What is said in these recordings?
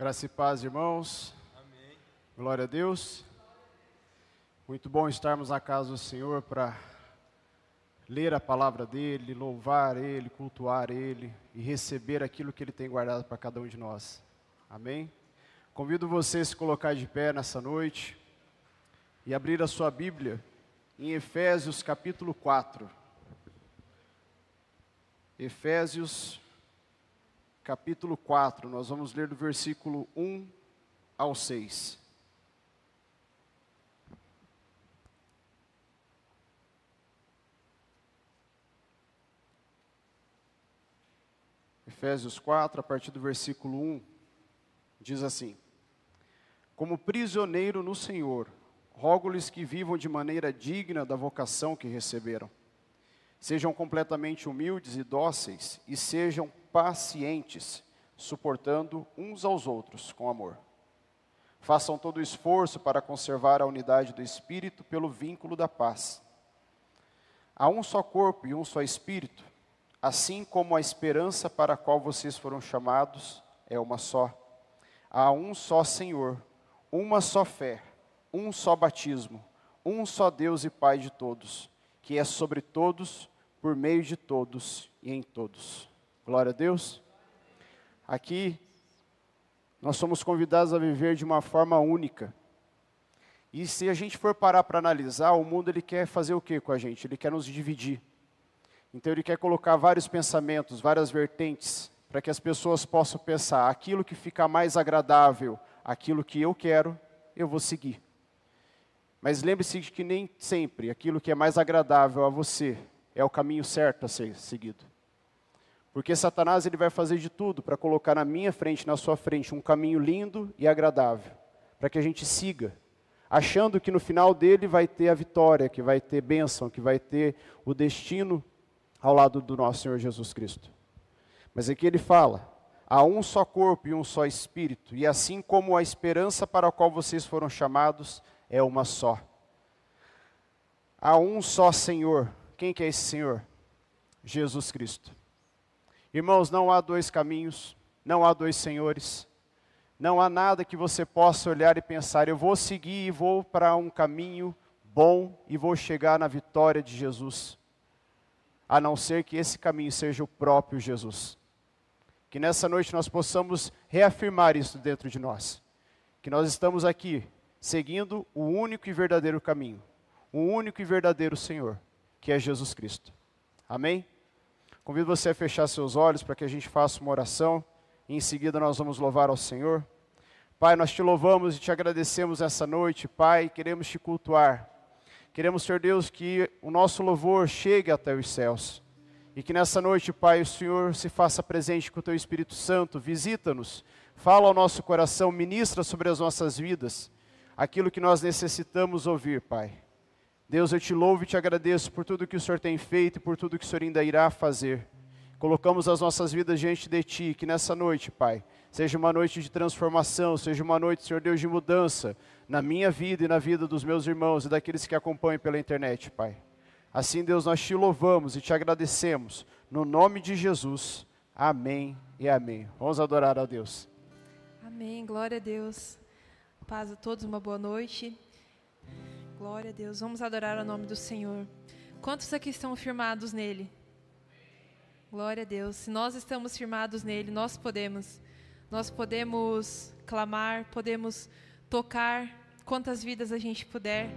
Graça e paz, irmãos. Amém. Glória a Deus. Muito bom estarmos na casa do Senhor para ler a palavra dele, louvar ele, cultuar ele e receber aquilo que ele tem guardado para cada um de nós. Amém. Convido você a se colocar de pé nessa noite e abrir a sua Bíblia em Efésios capítulo 4. Efésios capítulo 4, nós vamos ler do versículo 1 ao 6. Efésios 4, a partir do versículo 1, diz assim: Como prisioneiro no Senhor, rogo-lhes que vivam de maneira digna da vocação que receberam. Sejam completamente humildes e dóceis, e sejam pacientes, suportando uns aos outros com amor. Façam todo o esforço para conservar a unidade do espírito pelo vínculo da paz. Há um só corpo e um só espírito, assim como a esperança para a qual vocês foram chamados é uma só. Há um só Senhor, uma só fé, um só batismo, um só Deus e Pai de todos, que é sobre todos, por meio de todos e em todos. Glória a Deus. Aqui, nós somos convidados a viver de uma forma única. E se a gente for parar para analisar, o mundo ele quer fazer o que com a gente? Ele quer nos dividir. Então ele quer colocar vários pensamentos, várias vertentes, para que as pessoas possam pensar aquilo que fica mais agradável, aquilo que eu quero, eu vou seguir. Mas lembre-se de que nem sempre aquilo que é mais agradável a você é o caminho certo a ser seguido. Porque Satanás ele vai fazer de tudo para colocar na minha frente, na sua frente, um caminho lindo e agradável, para que a gente siga, achando que no final dele vai ter a vitória, que vai ter bênção, que vai ter o destino ao lado do nosso Senhor Jesus Cristo. Mas aqui ele fala: há um só corpo e um só espírito, e assim como a esperança para a qual vocês foram chamados é uma só. Há um só Senhor. Quem que é esse Senhor? Jesus Cristo. Irmãos, não há dois caminhos, não há dois senhores, não há nada que você possa olhar e pensar, eu vou seguir e vou para um caminho bom e vou chegar na vitória de Jesus, a não ser que esse caminho seja o próprio Jesus. Que nessa noite nós possamos reafirmar isso dentro de nós, que nós estamos aqui seguindo o único e verdadeiro caminho, o único e verdadeiro Senhor, que é Jesus Cristo. Amém? Convido você a fechar seus olhos para que a gente faça uma oração e em seguida nós vamos louvar ao Senhor. Pai, nós te louvamos e te agradecemos essa noite, Pai, queremos te cultuar. Queremos, Senhor Deus, que o nosso louvor chegue até os céus. E que nessa noite, Pai, o Senhor se faça presente com o teu Espírito Santo, visita-nos, fala ao nosso coração, ministra sobre as nossas vidas aquilo que nós necessitamos ouvir, Pai. Deus, eu te louvo e te agradeço por tudo que o Senhor tem feito e por tudo que o Senhor ainda irá fazer. Colocamos as nossas vidas diante de Ti, que nessa noite, Pai, seja uma noite de transformação, seja uma noite, Senhor Deus, de mudança na minha vida e na vida dos meus irmãos e daqueles que acompanham pela internet, Pai. Assim, Deus, nós te louvamos e te agradecemos, no nome de Jesus. Amém e amém. Vamos adorar a Deus. Amém, glória a Deus. Paz a todos, uma boa noite. Glória a Deus. Vamos adorar o nome do Senhor. Quantos aqui estão firmados nele? Glória a Deus. Se nós estamos firmados nele, nós podemos. Nós podemos clamar, podemos tocar quantas vidas a gente puder.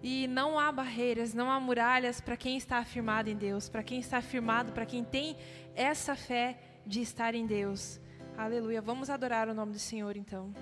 E não há barreiras, não há muralhas para quem está afirmado em Deus, para quem está afirmado, para quem tem essa fé de estar em Deus. Aleluia. Vamos adorar o nome do Senhor então.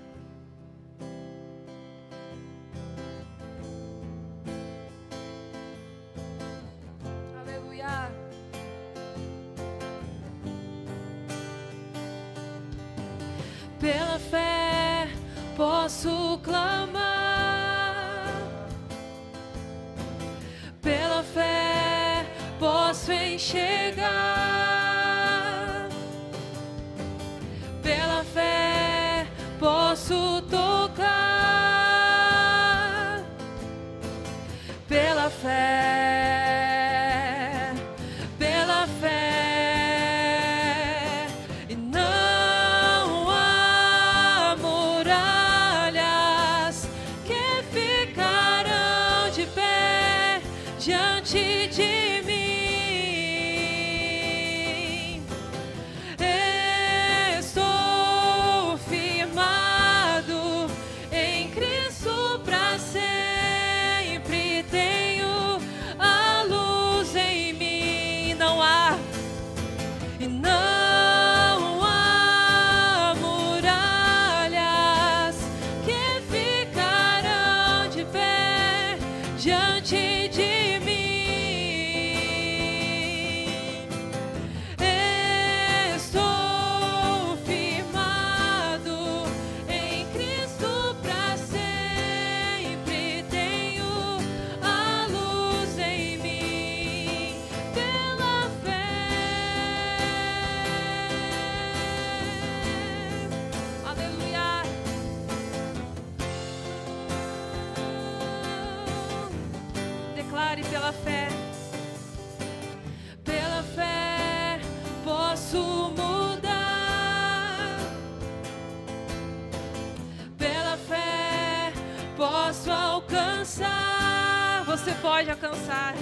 Pela fé. Pela fé posso mudar. Pela fé posso alcançar. Você pode alcançar.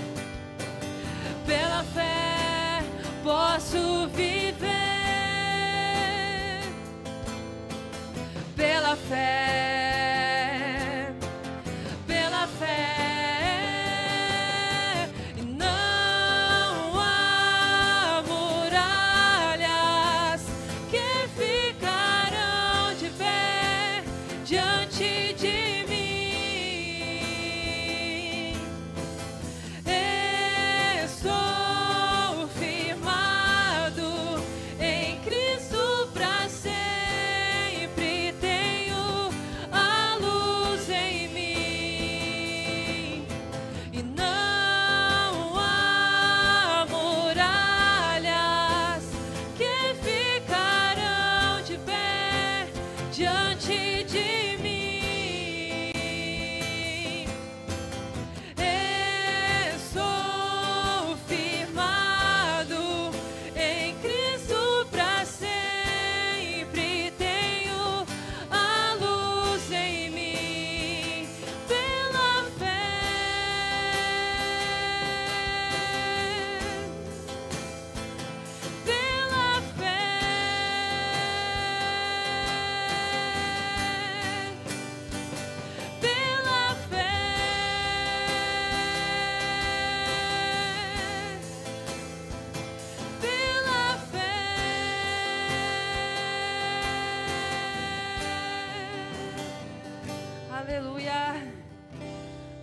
Aleluia.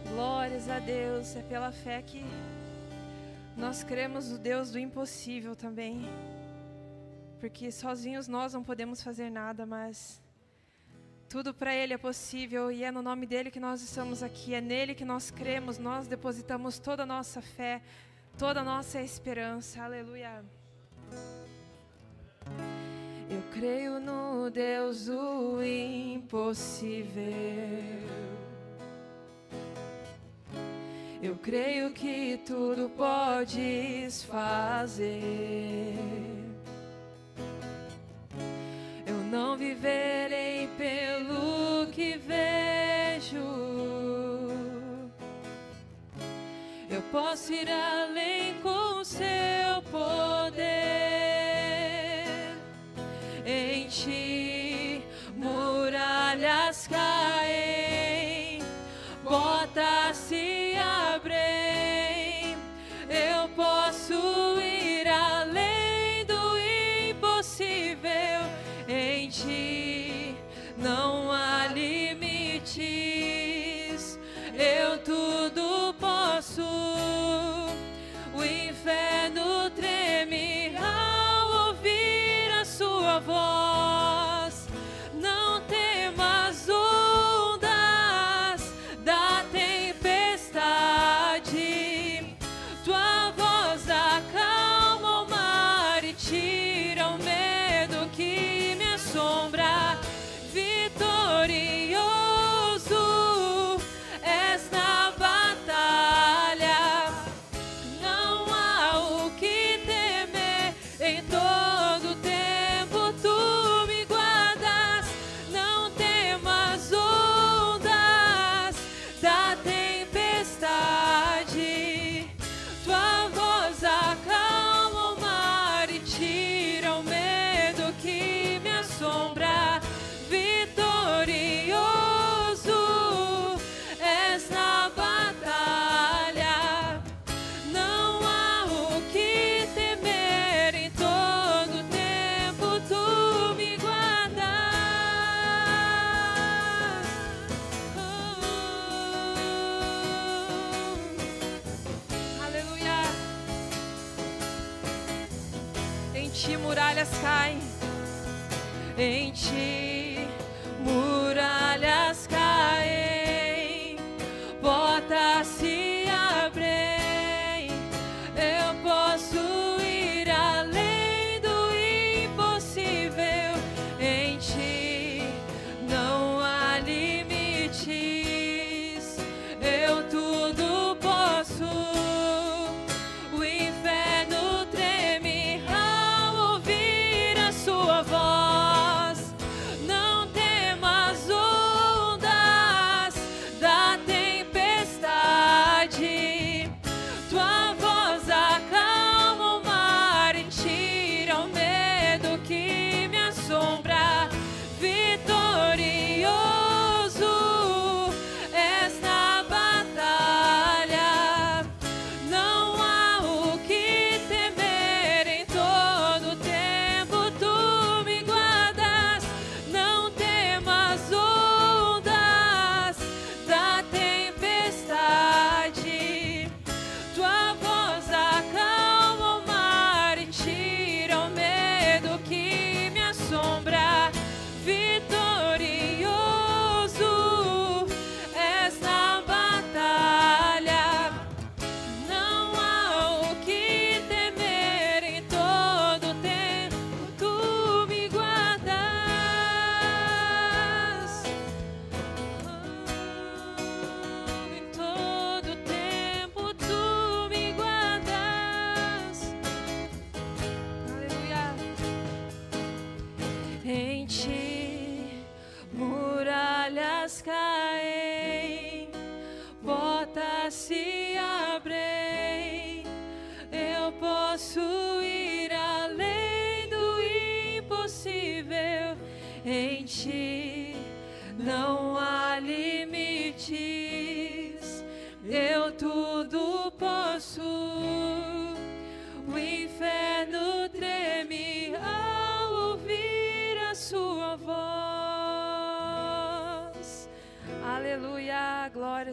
Glórias a Deus. É pela fé que nós cremos no Deus do impossível também. Porque sozinhos nós não podemos fazer nada, mas tudo para Ele é possível e é no nome dele que nós estamos aqui. É nele que nós cremos, nós depositamos toda a nossa fé, toda a nossa esperança. Aleluia. Eu creio no Deus do impossível. Eu creio que tudo podes fazer. Eu não viverei pelo que vejo. Eu posso ir além com seu poder. Ti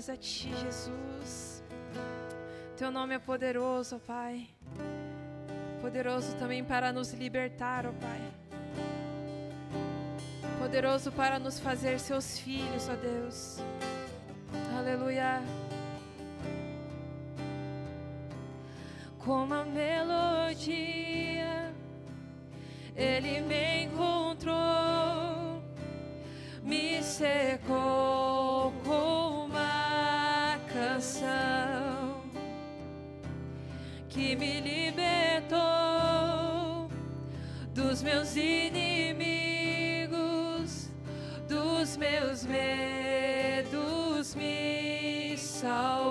graças a Ti, Jesus. Teu nome é poderoso, Pai. Poderoso também para nos libertar, ó Pai. Poderoso para nos fazer seus filhos, ó Deus. Aleluia. Como a melodia, Ele me encontrou, me secou. libertou dos meus inimigos, dos meus medos, me salvou.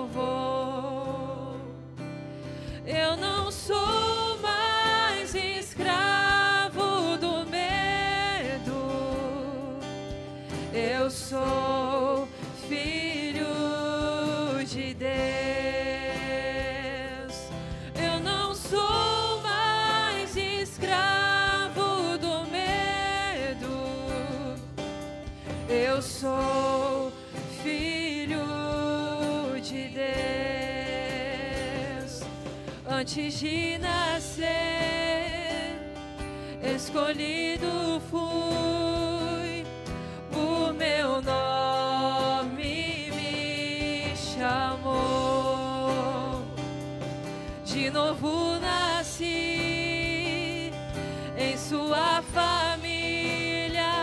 antes de nascer, escolhido fui, o meu nome me chamou. De novo nasci em sua família,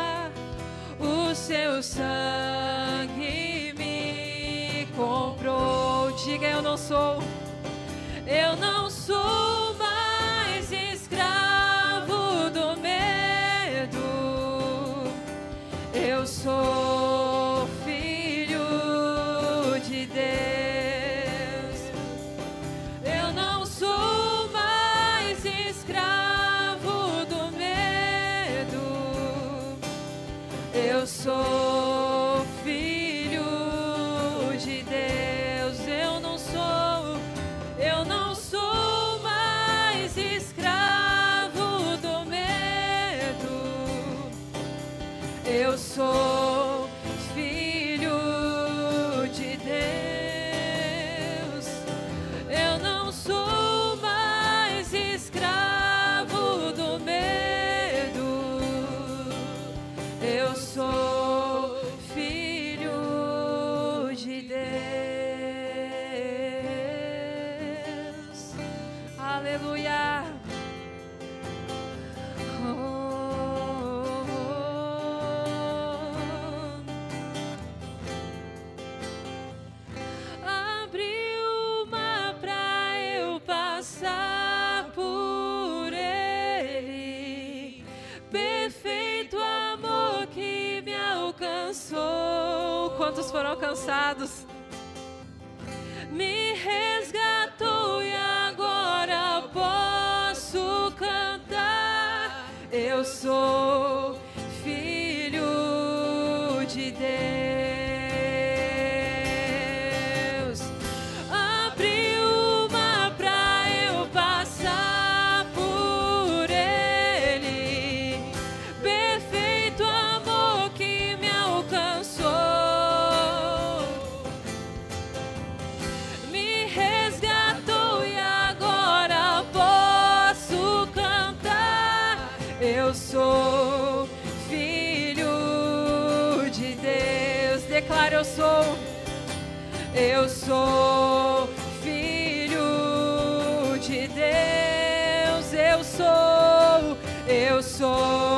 o seu sangue me comprou. Diga eu não sou soy. Alcançados. Me resgatou e agora posso cantar. Eu sou eu sou, eu sou filho de Deus, eu sou, eu sou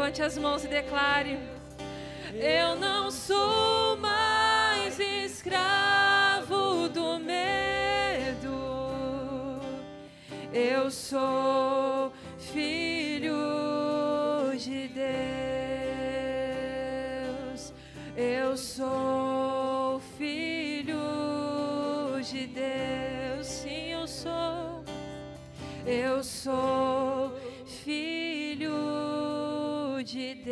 Levante as mãos e declare: Eu não sou mais escravo do medo. Eu sou filho de Deus. Eu sou filho de Deus. Sim, eu sou. Eu sou de Deus.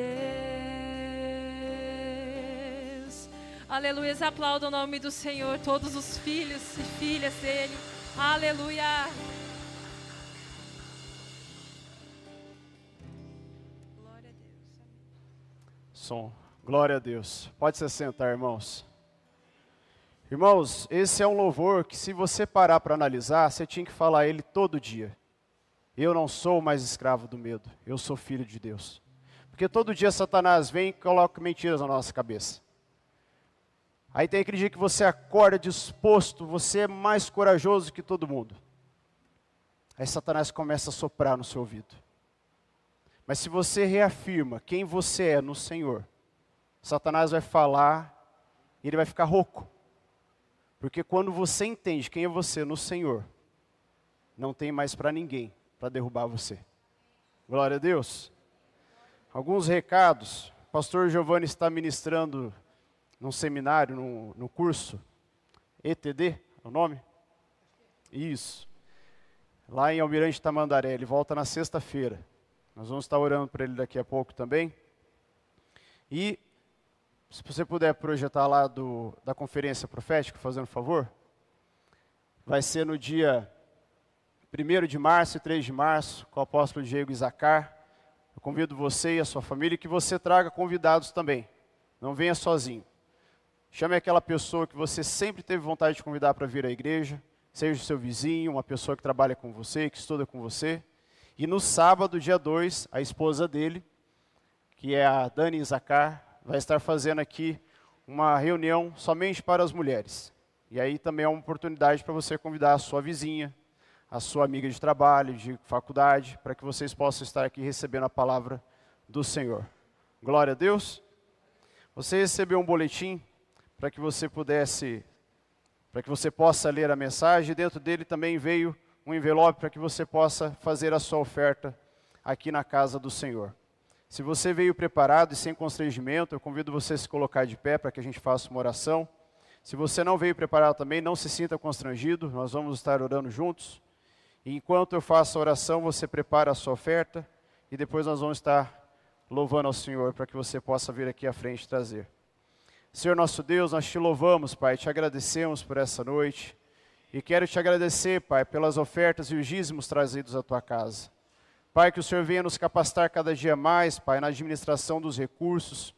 Aleluia, aplauda o nome do Senhor, todos os filhos e filhas dele. Aleluia. Glória a Deus. Som. Glória a Deus. Pode se sentar, irmãos. Irmãos, esse é um louvor que, se você parar para analisar, você tinha que falar ele todo dia. Eu não sou mais escravo do medo, eu sou filho de Deus. Porque todo dia Satanás vem e coloca mentiras na nossa cabeça. Aí tem aquele dia que você acorda disposto, você é mais corajoso que todo mundo. Aí Satanás começa a soprar no seu ouvido. Mas se você reafirma quem você é no Senhor, Satanás vai falar e ele vai ficar rouco. Porque quando você entende quem é você no Senhor, não tem mais para ninguém para derrubar você. Glória a Deus. Alguns recados. O pastor Giovanni está ministrando num seminário, no, no curso ETD, é o nome? Isso. Lá em Almirante Tamandaré. Ele volta na sexta-feira. Nós vamos estar orando para ele daqui a pouco também. E se você puder projetar lá do, da conferência profética, fazendo favor, vai ser no dia 1 de março e 3 de março, com o apóstolo Diego Isacar. Eu convido você e a sua família que você traga convidados também. Não venha sozinho. Chame aquela pessoa que você sempre teve vontade de convidar para vir à igreja, seja o seu vizinho, uma pessoa que trabalha com você, que estuda com você. E no sábado, dia 2, a esposa dele, que é a Dani Zacar, vai estar fazendo aqui uma reunião somente para as mulheres. E aí também é uma oportunidade para você convidar a sua vizinha, a sua amiga de trabalho, de faculdade, para que vocês possam estar aqui recebendo a palavra do Senhor. Glória a Deus. Você recebeu um boletim para que você pudesse, para que você possa ler a mensagem. Dentro dele também veio um envelope para que você possa fazer a sua oferta aqui na casa do Senhor. Se você veio preparado e sem constrangimento, eu convido você a se colocar de pé para que a gente faça uma oração. Se você não veio preparado também, não se sinta constrangido, nós vamos estar orando juntos. Enquanto eu faço a oração, você prepara a sua oferta e depois nós vamos estar louvando ao Senhor para que você possa vir aqui à frente trazer. Senhor nosso Deus, nós te louvamos, Pai, te agradecemos por essa noite. E quero te agradecer, Pai, pelas ofertas e os dízimos trazidos à tua casa. Pai, que o Senhor venha nos capacitar cada dia mais, Pai, na administração dos recursos,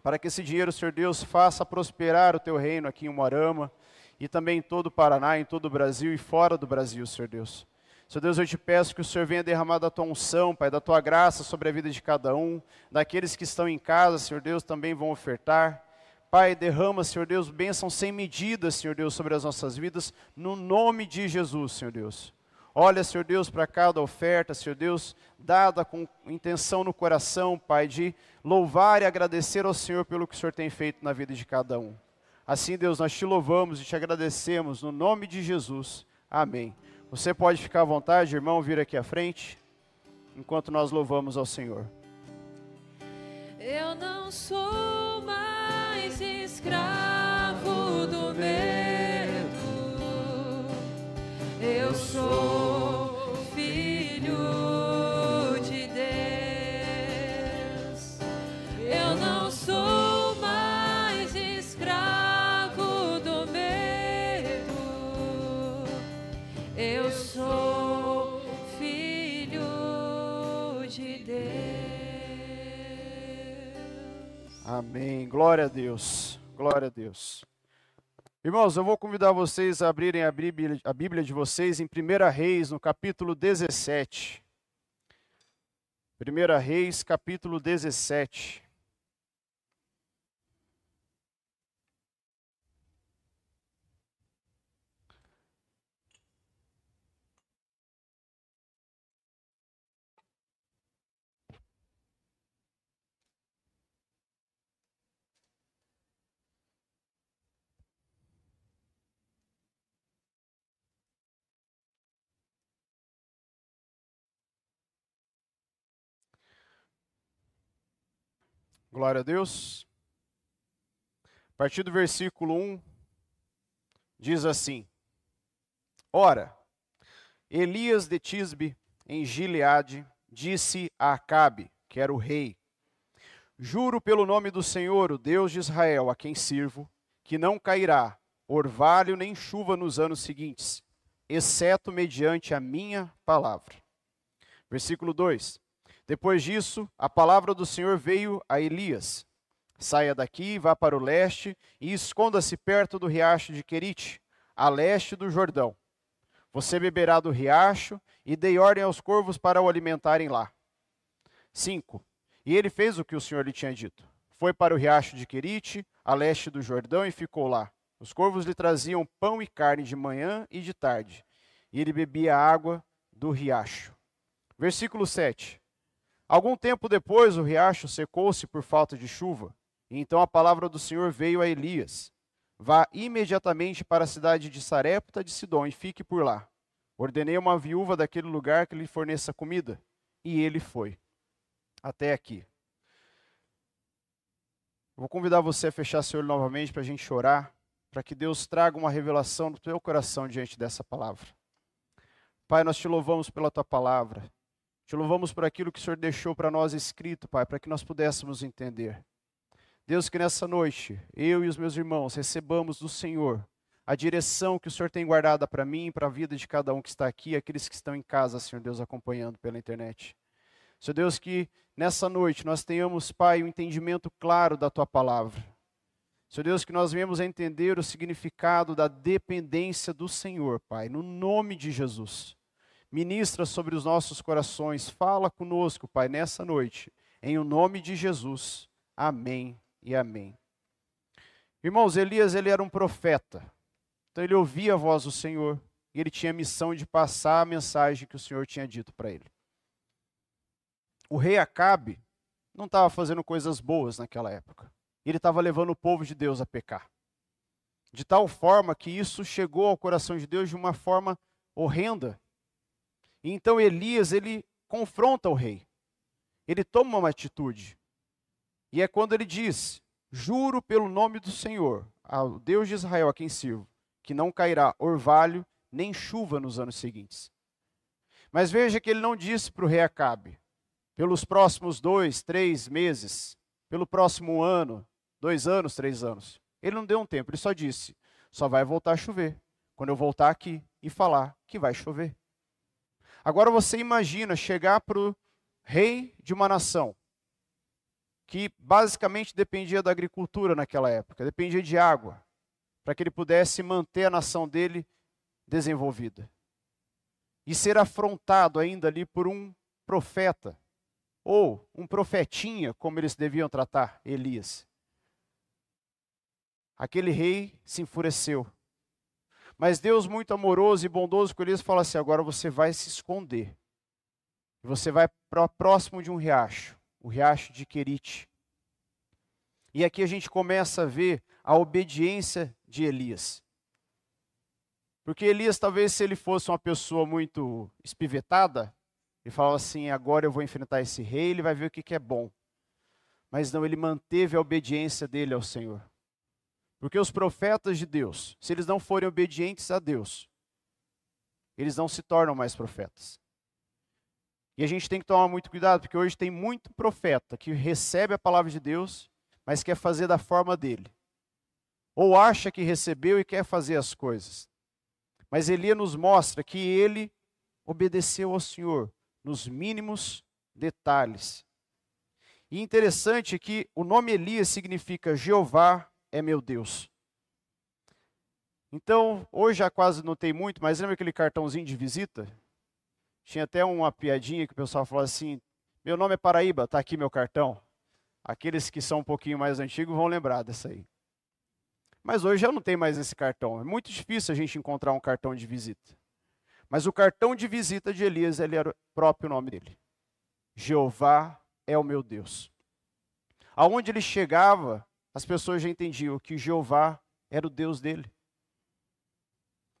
para que esse dinheiro, Senhor Deus, faça prosperar o teu reino aqui em Moarama e também em todo o Paraná, em todo o Brasil e fora do Brasil, Senhor Deus. Senhor Deus, eu te peço que o Senhor venha derramar da tua unção, Pai, da tua graça sobre a vida de cada um, daqueles que estão em casa, Senhor Deus, também vão ofertar. Pai, derrama, Senhor Deus, bênção sem medida, Senhor Deus, sobre as nossas vidas, no nome de Jesus, Senhor Deus. Olha, Senhor Deus, para cada oferta, Senhor Deus, dada com intenção no coração, Pai, de louvar e agradecer ao Senhor pelo que o Senhor tem feito na vida de cada um. Assim, Deus, nós te louvamos e te agradecemos no nome de Jesus. Amém. Você pode ficar à vontade, irmão, vir aqui à frente, enquanto nós louvamos ao Senhor. Eu não sou mais escravo do medo, eu sou filho Amém. Glória a Deus. Glória a Deus. Irmãos, eu vou convidar vocês a abrirem a Bíblia, a Bíblia de vocês em 1 Reis, no capítulo 17. 1 Reis, capítulo 17. Glória a Deus. A partir do versículo 1, diz assim: Ora, Elias de Tisbe, em Gileade, disse a Acabe, que era o rei: Juro pelo nome do Senhor, o Deus de Israel, a quem sirvo, que não cairá orvalho nem chuva nos anos seguintes, exceto mediante a minha palavra. Versículo 2: depois disso, a palavra do Senhor veio a Elias: Saia daqui, vá para o leste e esconda-se perto do riacho de Querite, a leste do Jordão. Você beberá do riacho e dei ordem aos corvos para o alimentarem lá. 5. E ele fez o que o Senhor lhe tinha dito. Foi para o riacho de Querite, a leste do Jordão, e ficou lá. Os corvos lhe traziam pão e carne de manhã e de tarde, e ele bebia água do riacho. Versículo 7. Algum tempo depois, o riacho secou-se por falta de chuva. E então a palavra do Senhor veio a Elias: Vá imediatamente para a cidade de Sarepta de Sidom e fique por lá. Ordenei uma viúva daquele lugar que lhe forneça comida. E ele foi. Até aqui. Vou convidar você a fechar seu olho novamente para a gente chorar, para que Deus traga uma revelação do teu coração diante dessa palavra. Pai, nós te louvamos pela tua palavra. Te louvamos por aquilo que o Senhor deixou para nós escrito, Pai, para que nós pudéssemos entender. Deus, que nessa noite, eu e os meus irmãos recebamos do Senhor a direção que o Senhor tem guardada para mim e para a vida de cada um que está aqui, aqueles que estão em casa, Senhor Deus, acompanhando pela internet. Senhor Deus, que nessa noite nós tenhamos, Pai, um entendimento claro da Tua palavra. Senhor Deus, que nós venhamos a entender o significado da dependência do Senhor, Pai, no nome de Jesus. Ministra sobre os nossos corações, fala conosco, Pai, nessa noite, em o nome de Jesus. Amém e amém. Irmãos, Elias ele era um profeta. Então ele ouvia a voz do Senhor e ele tinha a missão de passar a mensagem que o Senhor tinha dito para ele. O rei Acabe não estava fazendo coisas boas naquela época. Ele estava levando o povo de Deus a pecar. De tal forma que isso chegou ao coração de Deus de uma forma horrenda. E então Elias, ele confronta o rei. Ele toma uma atitude. E é quando ele diz: Juro pelo nome do Senhor, ao Deus de Israel a quem sirvo, que não cairá orvalho nem chuva nos anos seguintes. Mas veja que ele não disse para o rei Acabe, pelos próximos dois, três meses, pelo próximo ano, dois anos, três anos. Ele não deu um tempo, ele só disse: só vai voltar a chover quando eu voltar aqui e falar que vai chover. Agora você imagina chegar para o rei de uma nação que basicamente dependia da agricultura naquela época, dependia de água, para que ele pudesse manter a nação dele desenvolvida. E ser afrontado ainda ali por um profeta, ou um profetinha, como eles deviam tratar Elias. Aquele rei se enfureceu. Mas Deus, muito amoroso e bondoso com Elias, fala assim: agora você vai se esconder. Você vai para próximo de um riacho, o riacho de Querite. E aqui a gente começa a ver a obediência de Elias. Porque Elias, talvez, se ele fosse uma pessoa muito espivetada, ele falava assim: agora eu vou enfrentar esse rei, ele vai ver o que, que é bom. Mas não, ele manteve a obediência dele ao Senhor. Porque os profetas de Deus, se eles não forem obedientes a Deus, eles não se tornam mais profetas. E a gente tem que tomar muito cuidado, porque hoje tem muito profeta que recebe a palavra de Deus, mas quer fazer da forma dele. Ou acha que recebeu e quer fazer as coisas. Mas Elias nos mostra que ele obedeceu ao Senhor nos mínimos detalhes. E interessante que o nome Elias significa Jeová é meu Deus. Então, hoje já quase não tem muito, mas lembra aquele cartãozinho de visita? Tinha até uma piadinha que o pessoal falou assim: Meu nome é Paraíba, tá aqui meu cartão. Aqueles que são um pouquinho mais antigos vão lembrar dessa aí. Mas hoje já não tem mais esse cartão. É muito difícil a gente encontrar um cartão de visita. Mas o cartão de visita de Elias, ele era o próprio nome dele. Jeová é o meu Deus. Aonde ele chegava, as pessoas já entendiam que Jeová era o Deus dele.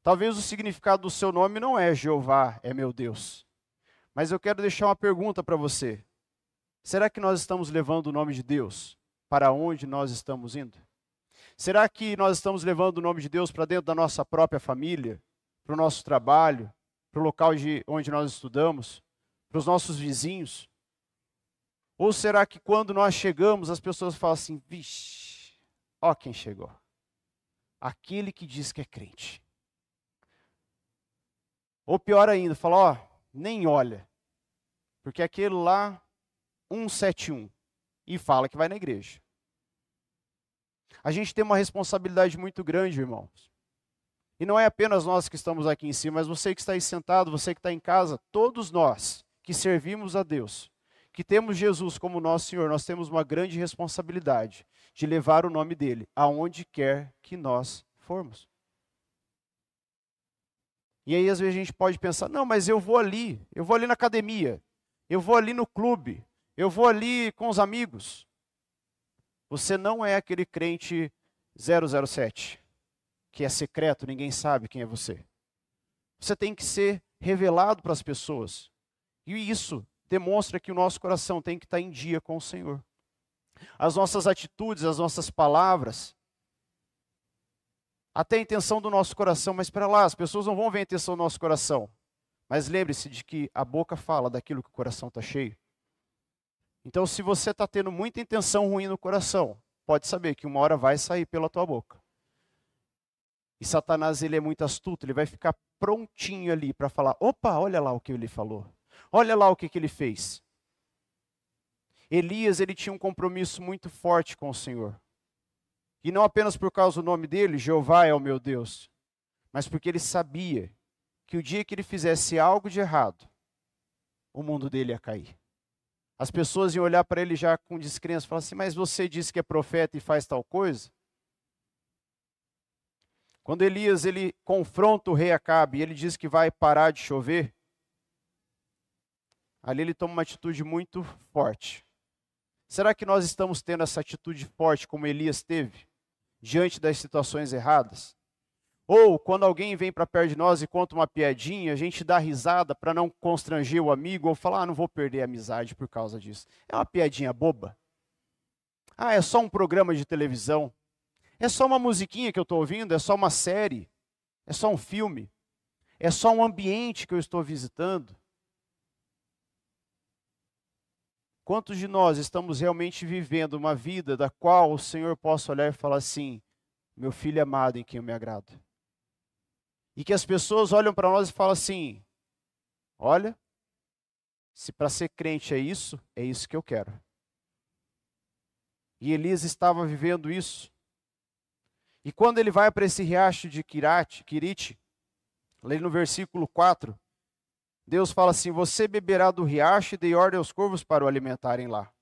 Talvez o significado do seu nome não é Jeová, é meu Deus. Mas eu quero deixar uma pergunta para você. Será que nós estamos levando o nome de Deus para onde nós estamos indo? Será que nós estamos levando o nome de Deus para dentro da nossa própria família, para o nosso trabalho, para o local de, onde nós estudamos, para os nossos vizinhos? Ou será que quando nós chegamos as pessoas falam assim: vixe, ó quem chegou? Aquele que diz que é crente. Ou pior ainda, fala, ó, nem olha. Porque aquele lá, 171, e fala que vai na igreja. A gente tem uma responsabilidade muito grande, irmãos. E não é apenas nós que estamos aqui em cima, mas você que está aí sentado, você que está em casa, todos nós que servimos a Deus, que temos Jesus como nosso Senhor, nós temos uma grande responsabilidade de levar o nome dele aonde quer que nós formos. E aí, às vezes, a gente pode pensar: não, mas eu vou ali, eu vou ali na academia, eu vou ali no clube, eu vou ali com os amigos. Você não é aquele crente 007, que é secreto, ninguém sabe quem é você. Você tem que ser revelado para as pessoas. E isso demonstra que o nosso coração tem que estar em dia com o Senhor. As nossas atitudes, as nossas palavras, até a intenção do nosso coração, mas para lá, as pessoas não vão ver a intenção do nosso coração. Mas lembre-se de que a boca fala daquilo que o coração está cheio. Então, se você está tendo muita intenção ruim no coração, pode saber que uma hora vai sair pela tua boca. E Satanás, ele é muito astuto, ele vai ficar prontinho ali para falar: opa, olha lá o que ele falou. Olha lá o que, que ele fez. Elias, ele tinha um compromisso muito forte com o Senhor. E não apenas por causa do nome dele, Jeová é o meu Deus, mas porque ele sabia que o dia que ele fizesse algo de errado, o mundo dele ia cair. As pessoas iam olhar para ele já com descrença falar assim: Mas você disse que é profeta e faz tal coisa? Quando Elias ele confronta o rei Acabe ele diz que vai parar de chover, ali ele toma uma atitude muito forte. Será que nós estamos tendo essa atitude forte como Elias teve? diante das situações erradas. Ou quando alguém vem para perto de nós e conta uma piadinha, a gente dá risada para não constranger o amigo ou falar, ah, não vou perder a amizade por causa disso. É uma piadinha boba. Ah, é só um programa de televisão. É só uma musiquinha que eu estou ouvindo, é só uma série, é só um filme, é só um ambiente que eu estou visitando. Quantos de nós estamos realmente vivendo uma vida da qual o Senhor possa olhar e falar assim: meu filho amado em quem eu me agrado? E que as pessoas olham para nós e falam assim: Olha, se para ser crente é isso, é isso que eu quero. E Elias estava vivendo isso. E quando ele vai para esse riacho de Kirate, Kirite, lê no versículo 4, Deus fala assim: Você beberá do riacho e dei ordem aos corvos para o alimentarem lá.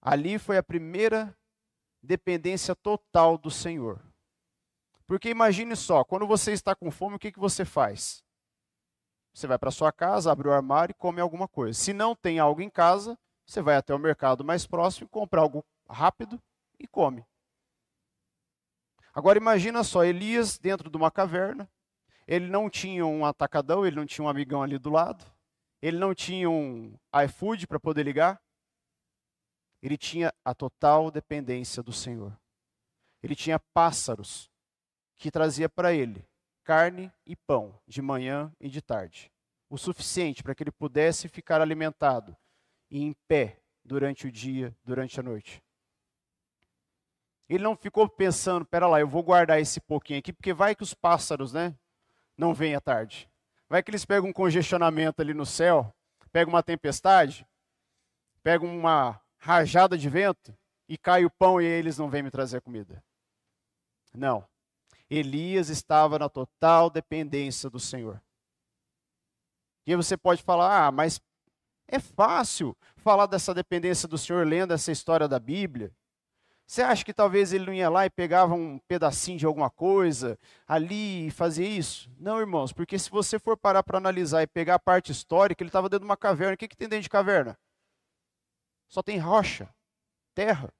Ali foi a primeira dependência total do Senhor. Porque imagine só, quando você está com fome, o que, que você faz? Você vai para sua casa, abre o armário e come alguma coisa. Se não tem algo em casa, você vai até o mercado mais próximo, compra algo rápido e come. Agora imagina só, Elias dentro de uma caverna, ele não tinha um atacadão, ele não tinha um amigão ali do lado, ele não tinha um iFood para poder ligar, ele tinha a total dependência do Senhor. Ele tinha pássaros que trazia para ele carne e pão de manhã e de tarde, o suficiente para que ele pudesse ficar alimentado e em pé durante o dia, durante a noite. Ele não ficou pensando, pera lá, eu vou guardar esse pouquinho aqui, porque vai que os pássaros, né, não à tarde. Vai que eles pegam um congestionamento ali no céu, pegam uma tempestade, pegam uma rajada de vento e cai o pão e eles não vêm me trazer comida. Não. Elias estava na total dependência do Senhor. E aí você pode falar, ah, mas é fácil falar dessa dependência do Senhor lendo essa história da Bíblia. Você acha que talvez ele não ia lá e pegava um pedacinho de alguma coisa ali e fazia isso? Não, irmãos, porque se você for parar para analisar e pegar a parte histórica, ele estava dentro de uma caverna. O que, que tem dentro de caverna? Só tem rocha, terra.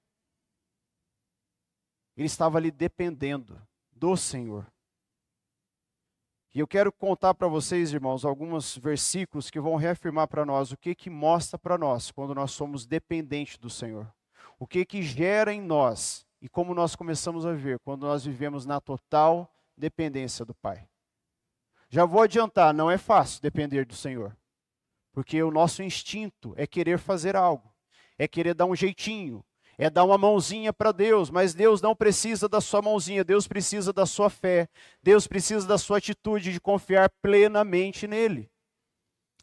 Ele estava ali dependendo do Senhor. E eu quero contar para vocês, irmãos, alguns versículos que vão reafirmar para nós o que que mostra para nós quando nós somos dependentes do Senhor. O que que gera em nós e como nós começamos a viver quando nós vivemos na total dependência do Pai. Já vou adiantar, não é fácil depender do Senhor. Porque o nosso instinto é querer fazer algo, é querer dar um jeitinho, é dar uma mãozinha para Deus, mas Deus não precisa da sua mãozinha, Deus precisa da sua fé, Deus precisa da sua atitude de confiar plenamente nele.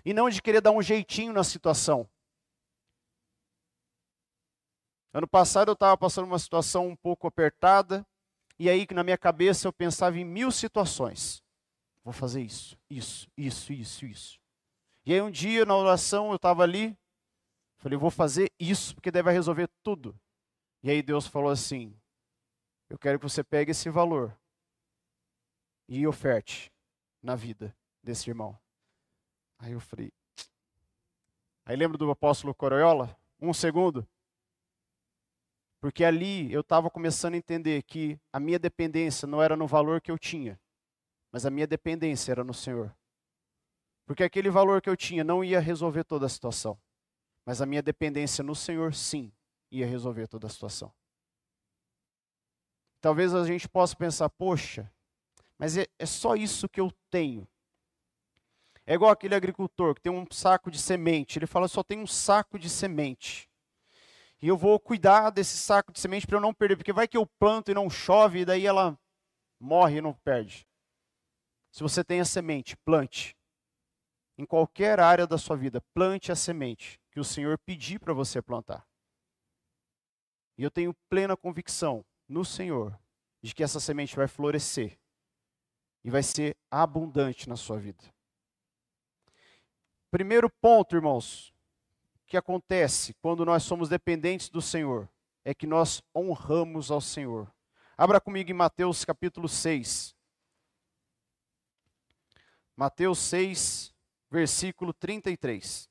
E não de querer dar um jeitinho na situação. Ano passado eu estava passando uma situação um pouco apertada, e aí na minha cabeça eu pensava em mil situações. Vou fazer isso, isso, isso, isso, isso. E aí um dia na oração eu estava ali, falei, vou fazer isso, porque deve resolver tudo. E aí Deus falou assim: Eu quero que você pegue esse valor e oferte na vida desse irmão. Aí eu falei. Aí lembro do apóstolo Coroiola? Um segundo. Porque ali eu estava começando a entender que a minha dependência não era no valor que eu tinha, mas a minha dependência era no Senhor. Porque aquele valor que eu tinha não ia resolver toda a situação, mas a minha dependência no Senhor, sim, ia resolver toda a situação. Talvez a gente possa pensar, poxa, mas é, é só isso que eu tenho. É igual aquele agricultor que tem um saco de semente, ele fala, só tem um saco de semente. E eu vou cuidar desse saco de semente para eu não perder, porque vai que eu planto e não chove, e daí ela morre e não perde. Se você tem a semente, plante. Em qualquer área da sua vida, plante a semente que o Senhor pedir para você plantar. E eu tenho plena convicção no Senhor de que essa semente vai florescer e vai ser abundante na sua vida. Primeiro ponto, irmãos, que acontece quando nós somos dependentes do Senhor é que nós honramos ao Senhor. Abra comigo em Mateus capítulo 6. Mateus 6, versículo 33.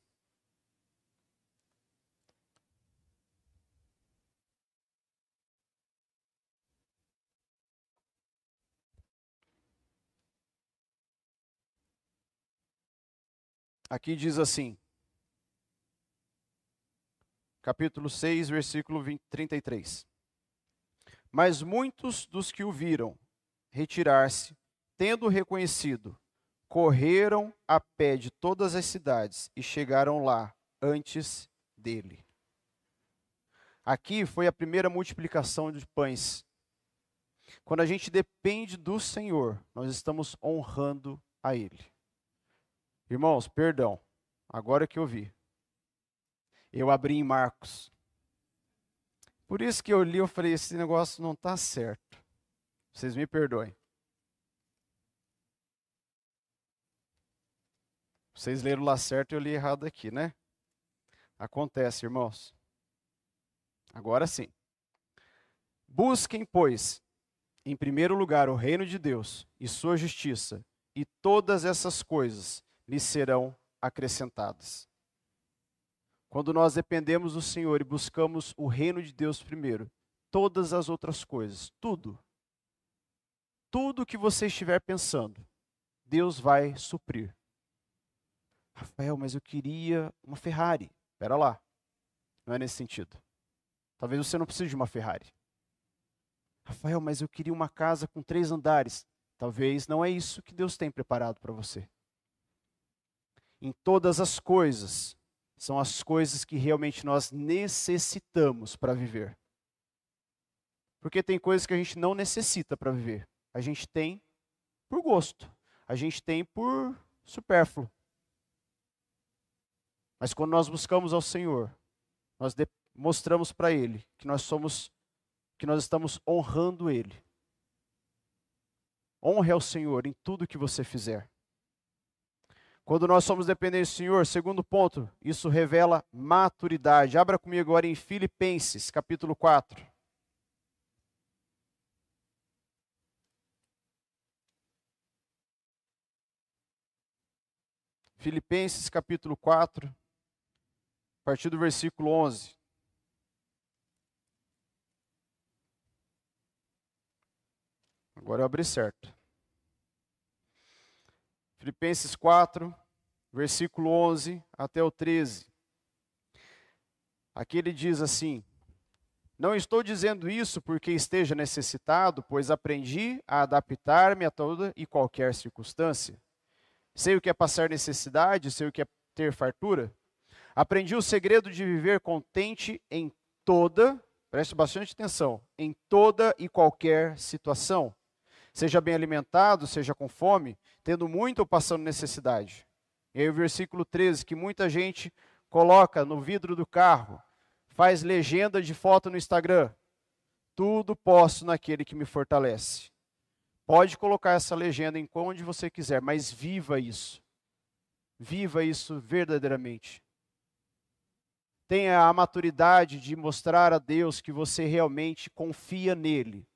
Aqui diz assim: capítulo 6, versículo 20, 33. Mas muitos dos que o viram retirar-se, tendo reconhecido, correram a pé de todas as cidades e chegaram lá antes dele. Aqui foi a primeira multiplicação de pães. Quando a gente depende do Senhor, nós estamos honrando a Ele. Irmãos, perdão. Agora que eu vi. Eu abri em Marcos. Por isso que eu li, eu falei, esse negócio não está certo. Vocês me perdoem. Vocês leram lá certo e eu li errado aqui, né? Acontece, irmãos. Agora sim. Busquem, pois, em primeiro lugar o reino de Deus e sua justiça, e todas essas coisas lhes serão acrescentadas. Quando nós dependemos do Senhor e buscamos o reino de Deus primeiro, todas as outras coisas, tudo, tudo que você estiver pensando, Deus vai suprir. Rafael, mas eu queria uma Ferrari. Espera lá. Não é nesse sentido. Talvez você não precise de uma Ferrari. Rafael, mas eu queria uma casa com três andares. Talvez não é isso que Deus tem preparado para você. Em todas as coisas, são as coisas que realmente nós necessitamos para viver. Porque tem coisas que a gente não necessita para viver. A gente tem por gosto. A gente tem por supérfluo. Mas quando nós buscamos ao Senhor, nós mostramos para Ele que nós somos, que nós estamos honrando Ele. Honre ao Senhor em tudo que você fizer. Quando nós somos dependentes do Senhor, segundo ponto, isso revela maturidade. Abra comigo agora em Filipenses, capítulo 4. Filipenses capítulo 4, a partir do versículo 11. Agora eu abri certo. Filipenses 4, versículo 11 até o 13. Aqui ele diz assim: Não estou dizendo isso porque esteja necessitado, pois aprendi a adaptar-me a toda e qualquer circunstância. Sei o que é passar necessidade, sei o que é ter fartura. Aprendi o segredo de viver contente em toda, preste bastante atenção, em toda e qualquer situação. Seja bem alimentado, seja com fome, tendo muito ou passando necessidade. E aí o versículo 13, que muita gente coloca no vidro do carro, faz legenda de foto no Instagram. Tudo posso naquele que me fortalece. Pode colocar essa legenda em onde você quiser, mas viva isso. Viva isso verdadeiramente. Tenha a maturidade de mostrar a Deus que você realmente confia nele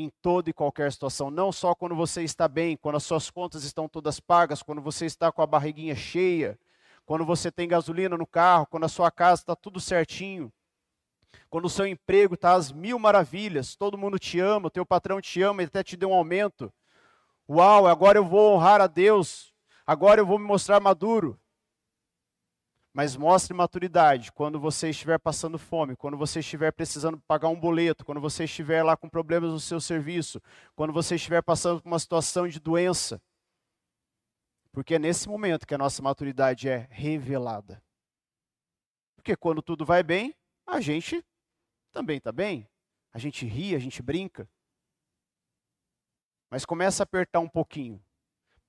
em toda e qualquer situação, não só quando você está bem, quando as suas contas estão todas pagas, quando você está com a barriguinha cheia, quando você tem gasolina no carro, quando a sua casa está tudo certinho, quando o seu emprego está às mil maravilhas, todo mundo te ama, teu patrão te ama, ele até te deu um aumento. Uau, agora eu vou honrar a Deus, agora eu vou me mostrar maduro. Mas mostre maturidade quando você estiver passando fome, quando você estiver precisando pagar um boleto, quando você estiver lá com problemas no seu serviço, quando você estiver passando por uma situação de doença. Porque é nesse momento que a nossa maturidade é revelada. Porque quando tudo vai bem, a gente também está bem. A gente ri, a gente brinca. Mas começa a apertar um pouquinho.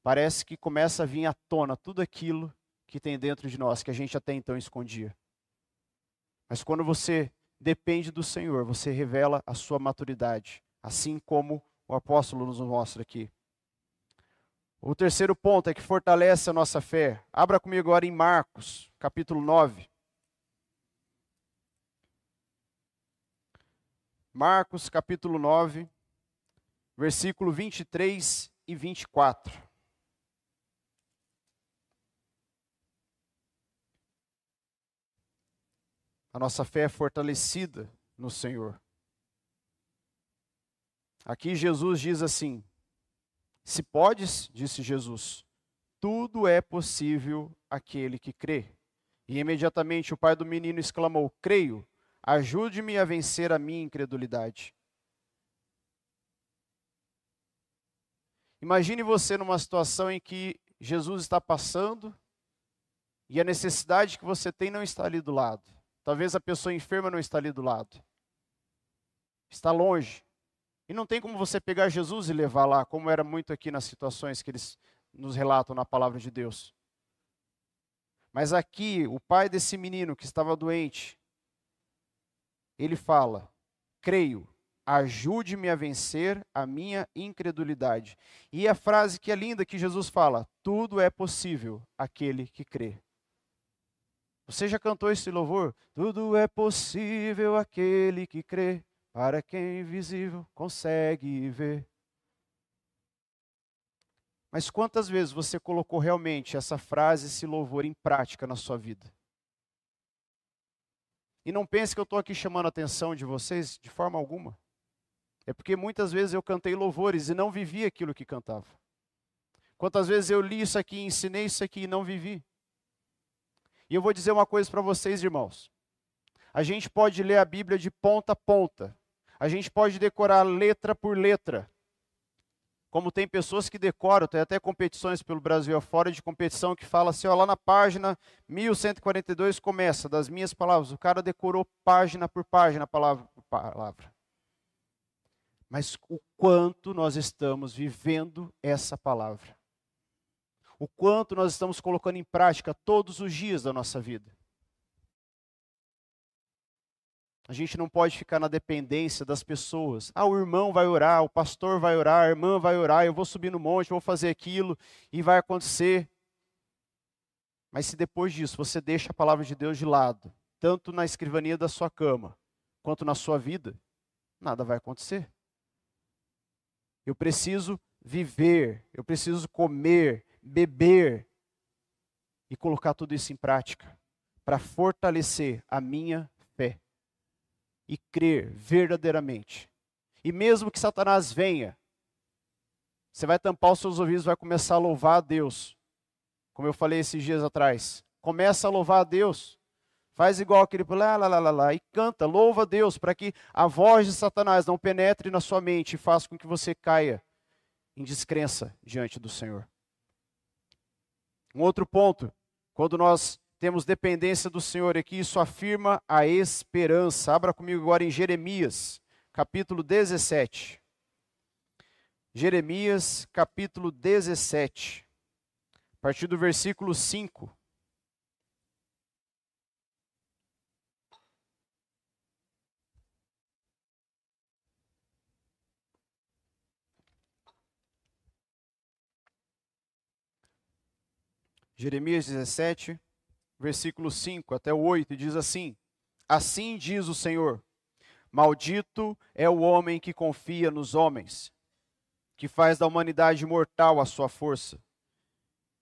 Parece que começa a vir à tona tudo aquilo que tem dentro de nós, que a gente até então escondia. Mas quando você depende do Senhor, você revela a sua maturidade, assim como o apóstolo nos mostra aqui. O terceiro ponto é que fortalece a nossa fé. Abra comigo agora em Marcos, capítulo 9. Marcos capítulo 9, versículo 23 e 24. A nossa fé é fortalecida no Senhor. Aqui Jesus diz assim: Se podes, disse Jesus, tudo é possível aquele que crê. E imediatamente o pai do menino exclamou: Creio Ajude-me a vencer a minha incredulidade. Imagine você numa situação em que Jesus está passando e a necessidade que você tem não está ali do lado. Talvez a pessoa enferma não está ali do lado. Está longe. E não tem como você pegar Jesus e levar lá, como era muito aqui nas situações que eles nos relatam na palavra de Deus. Mas aqui, o pai desse menino que estava doente, ele fala: creio, ajude-me a vencer a minha incredulidade. E a frase que é linda que Jesus fala: tudo é possível aquele que crê. Você já cantou esse louvor? Tudo é possível aquele que crê, para quem invisível consegue ver. Mas quantas vezes você colocou realmente essa frase, esse louvor em prática na sua vida? E não pense que eu estou aqui chamando a atenção de vocês de forma alguma. É porque muitas vezes eu cantei louvores e não vivi aquilo que cantava. Quantas vezes eu li isso aqui, ensinei isso aqui e não vivi. E eu vou dizer uma coisa para vocês, irmãos. A gente pode ler a Bíblia de ponta a ponta. A gente pode decorar letra por letra. Como tem pessoas que decoram, tem até competições pelo Brasil afora de competição que fala assim, ó, lá na página 1142 começa, das minhas palavras. O cara decorou página por página, palavra por palavra. Mas o quanto nós estamos vivendo essa palavra o quanto nós estamos colocando em prática todos os dias da nossa vida. A gente não pode ficar na dependência das pessoas. Ah, o irmão vai orar, o pastor vai orar, a irmã vai orar, eu vou subir no monte, vou fazer aquilo e vai acontecer. Mas se depois disso você deixa a palavra de Deus de lado, tanto na escrivania da sua cama, quanto na sua vida, nada vai acontecer. Eu preciso viver, eu preciso comer, beber e colocar tudo isso em prática para fortalecer a minha fé e crer verdadeiramente. E mesmo que Satanás venha, você vai tampar os seus ouvidos, vai começar a louvar a Deus. Como eu falei esses dias atrás. Começa a louvar a Deus. Faz igual aquele lá, lá, lá, lá, lá, e canta, louva a Deus, para que a voz de Satanás não penetre na sua mente e faça com que você caia em descrença diante do Senhor. Um outro ponto, quando nós temos dependência do Senhor aqui, isso afirma a esperança. Abra comigo agora em Jeremias, capítulo 17. Jeremias, capítulo 17, a partir do versículo 5. Jeremias 17, versículo 5 até o 8, diz assim: Assim diz o Senhor: Maldito é o homem que confia nos homens, que faz da humanidade mortal a sua força,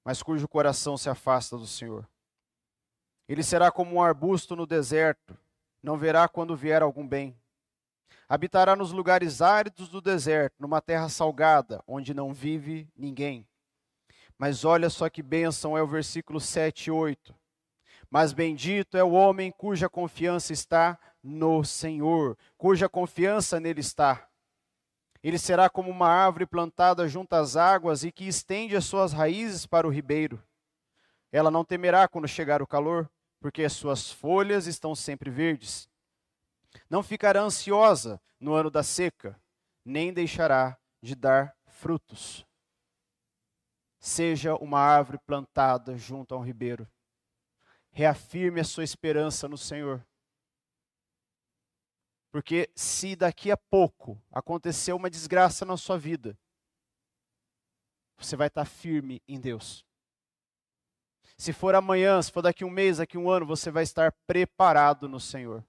mas cujo coração se afasta do Senhor. Ele será como um arbusto no deserto, não verá quando vier algum bem. Habitará nos lugares áridos do deserto, numa terra salgada, onde não vive ninguém. Mas olha só que bênção é o versículo 7 e 8. Mas bendito é o homem cuja confiança está no Senhor, cuja confiança nele está. Ele será como uma árvore plantada junto às águas e que estende as suas raízes para o ribeiro. Ela não temerá quando chegar o calor, porque as suas folhas estão sempre verdes. Não ficará ansiosa no ano da seca, nem deixará de dar frutos seja uma árvore plantada junto a um ribeiro. Reafirme a sua esperança no Senhor. Porque se daqui a pouco acontecer uma desgraça na sua vida, você vai estar firme em Deus. Se for amanhã, se for daqui um mês, daqui um ano, você vai estar preparado no Senhor.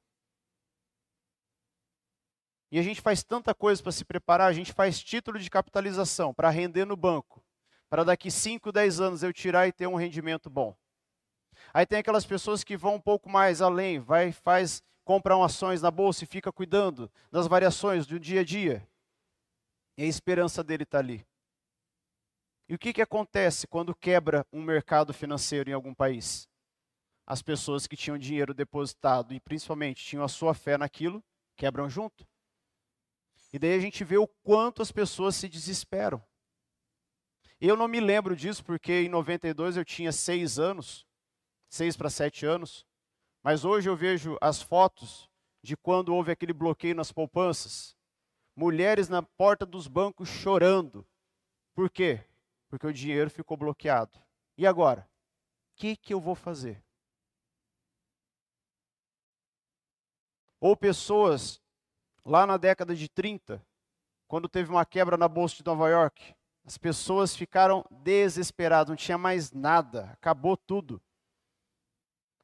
E a gente faz tanta coisa para se preparar, a gente faz título de capitalização para render no banco para daqui 5, 10 anos eu tirar e ter um rendimento bom. Aí tem aquelas pessoas que vão um pouco mais além, vai, faz, compram ações na bolsa e fica cuidando das variações do dia a dia. E a esperança dele está ali. E o que, que acontece quando quebra um mercado financeiro em algum país? As pessoas que tinham dinheiro depositado e principalmente tinham a sua fé naquilo, quebram junto. E daí a gente vê o quanto as pessoas se desesperam. Eu não me lembro disso porque em 92 eu tinha seis anos, seis para sete anos. Mas hoje eu vejo as fotos de quando houve aquele bloqueio nas poupanças. Mulheres na porta dos bancos chorando. Por quê? Porque o dinheiro ficou bloqueado. E agora? que, que eu vou fazer? Ou pessoas lá na década de 30, quando teve uma quebra na bolsa de Nova York, as pessoas ficaram desesperadas, não tinha mais nada, acabou tudo.